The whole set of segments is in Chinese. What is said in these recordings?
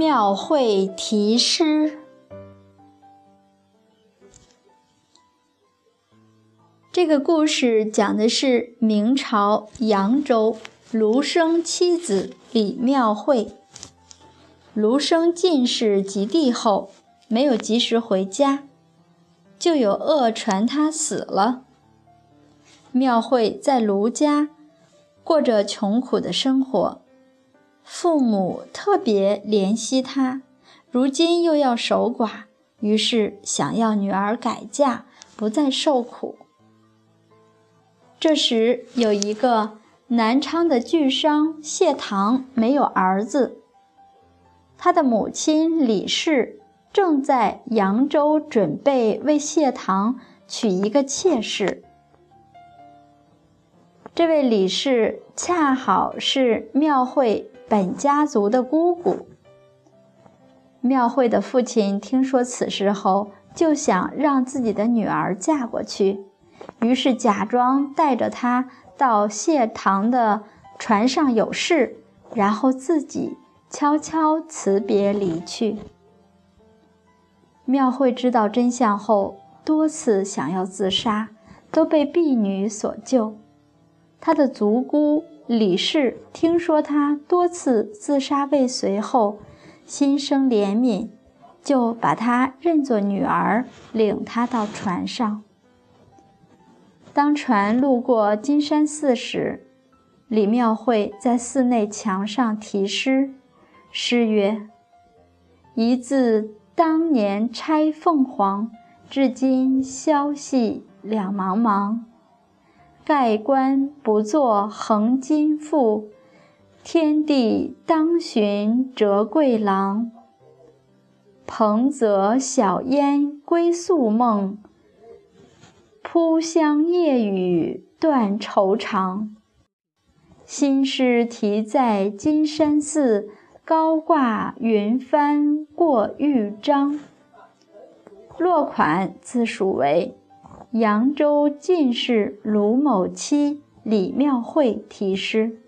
庙会题诗。这个故事讲的是明朝扬州卢生妻子李妙慧。卢生进士及第后，没有及时回家，就有恶传他死了。妙慧在卢家过着穷苦的生活，父母特别怜惜她，如今又要守寡，于是想要女儿改嫁，不再受苦。这时，有一个南昌的巨商谢堂没有儿子，他的母亲李氏正在扬州准备为谢堂娶一个妾室。这位李氏恰好是庙会本家族的姑姑。庙会的父亲听说此事后，就想让自己的女儿嫁过去。于是假装带着他到谢堂的船上有事，然后自己悄悄辞别离去。庙会知道真相后，多次想要自杀，都被婢女所救。他的族姑李氏听说他多次自杀未遂后，心生怜悯，就把他认作女儿，领他到船上。当船路过金山寺时，李庙会在寺内墙上题诗，诗曰：“一字当年拆凤凰，至今消息两茫茫。盖棺不作横金赋，天地当寻折桂郎。蓬泽小烟归宿梦。”扑香夜雨断愁肠，新诗题在金山寺，高挂云帆过玉章。落款自署为扬州进士卢某妻李妙慧题诗。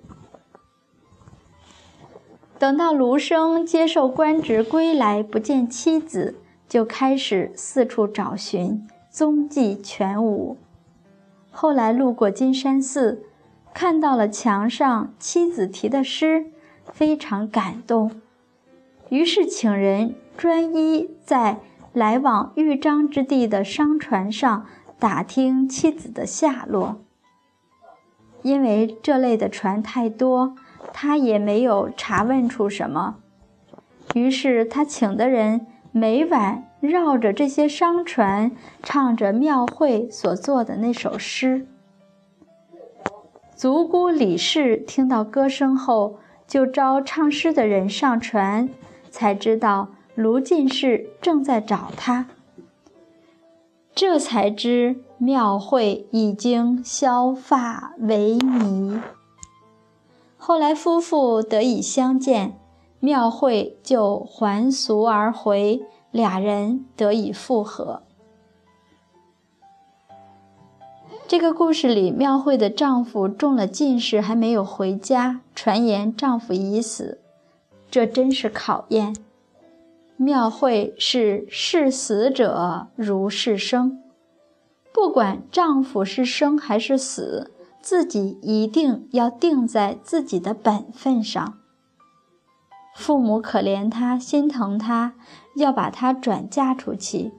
等到卢生接受官职归来，不见妻子，就开始四处找寻。踪迹全无。后来路过金山寺，看到了墙上妻子题的诗，非常感动，于是请人专一在来往豫章之地的商船上打听妻子的下落。因为这类的船太多，他也没有查问出什么，于是他请的人每晚。绕着这些商船，唱着庙会所做的那首诗。族姑李氏听到歌声后，就招唱诗的人上船，才知道卢进士正在找他。这才知庙会已经削发为尼。后来夫妇得以相见，庙会就还俗而回。俩人得以复合。这个故事里，庙会的丈夫中了进士，还没有回家，传言丈夫已死，这真是考验。庙会是视死者如视生，不管丈夫是生还是死，自己一定要定在自己的本分上。父母可怜她，心疼她，要把她转嫁出去。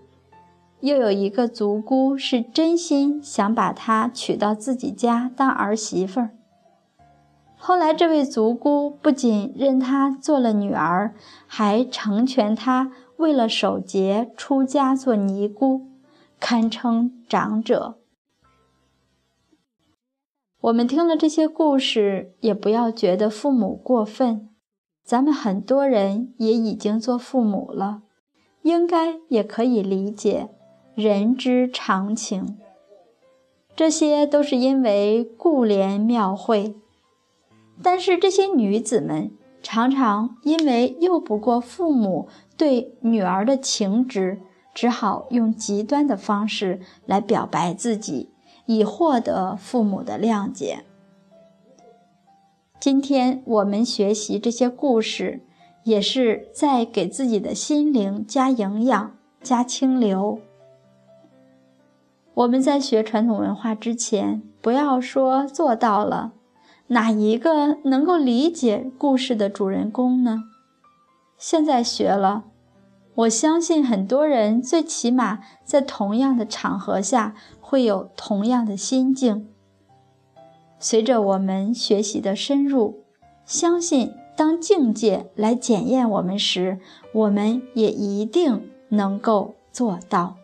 又有一个族姑是真心想把她娶到自己家当儿媳妇儿。后来，这位族姑不仅认她做了女儿，还成全她为了守节出家做尼姑，堪称长者。我们听了这些故事，也不要觉得父母过分。咱们很多人也已经做父母了，应该也可以理解人之常情。这些都是因为顾怜庙会，但是这些女子们常常因为拗不过父母对女儿的情执，只好用极端的方式来表白自己，以获得父母的谅解。今天我们学习这些故事，也是在给自己的心灵加营养、加清流。我们在学传统文化之前，不要说做到了，哪一个能够理解故事的主人公呢？现在学了，我相信很多人最起码在同样的场合下会有同样的心境。随着我们学习的深入，相信。当境界来检验我们时，我们也一定能够做到。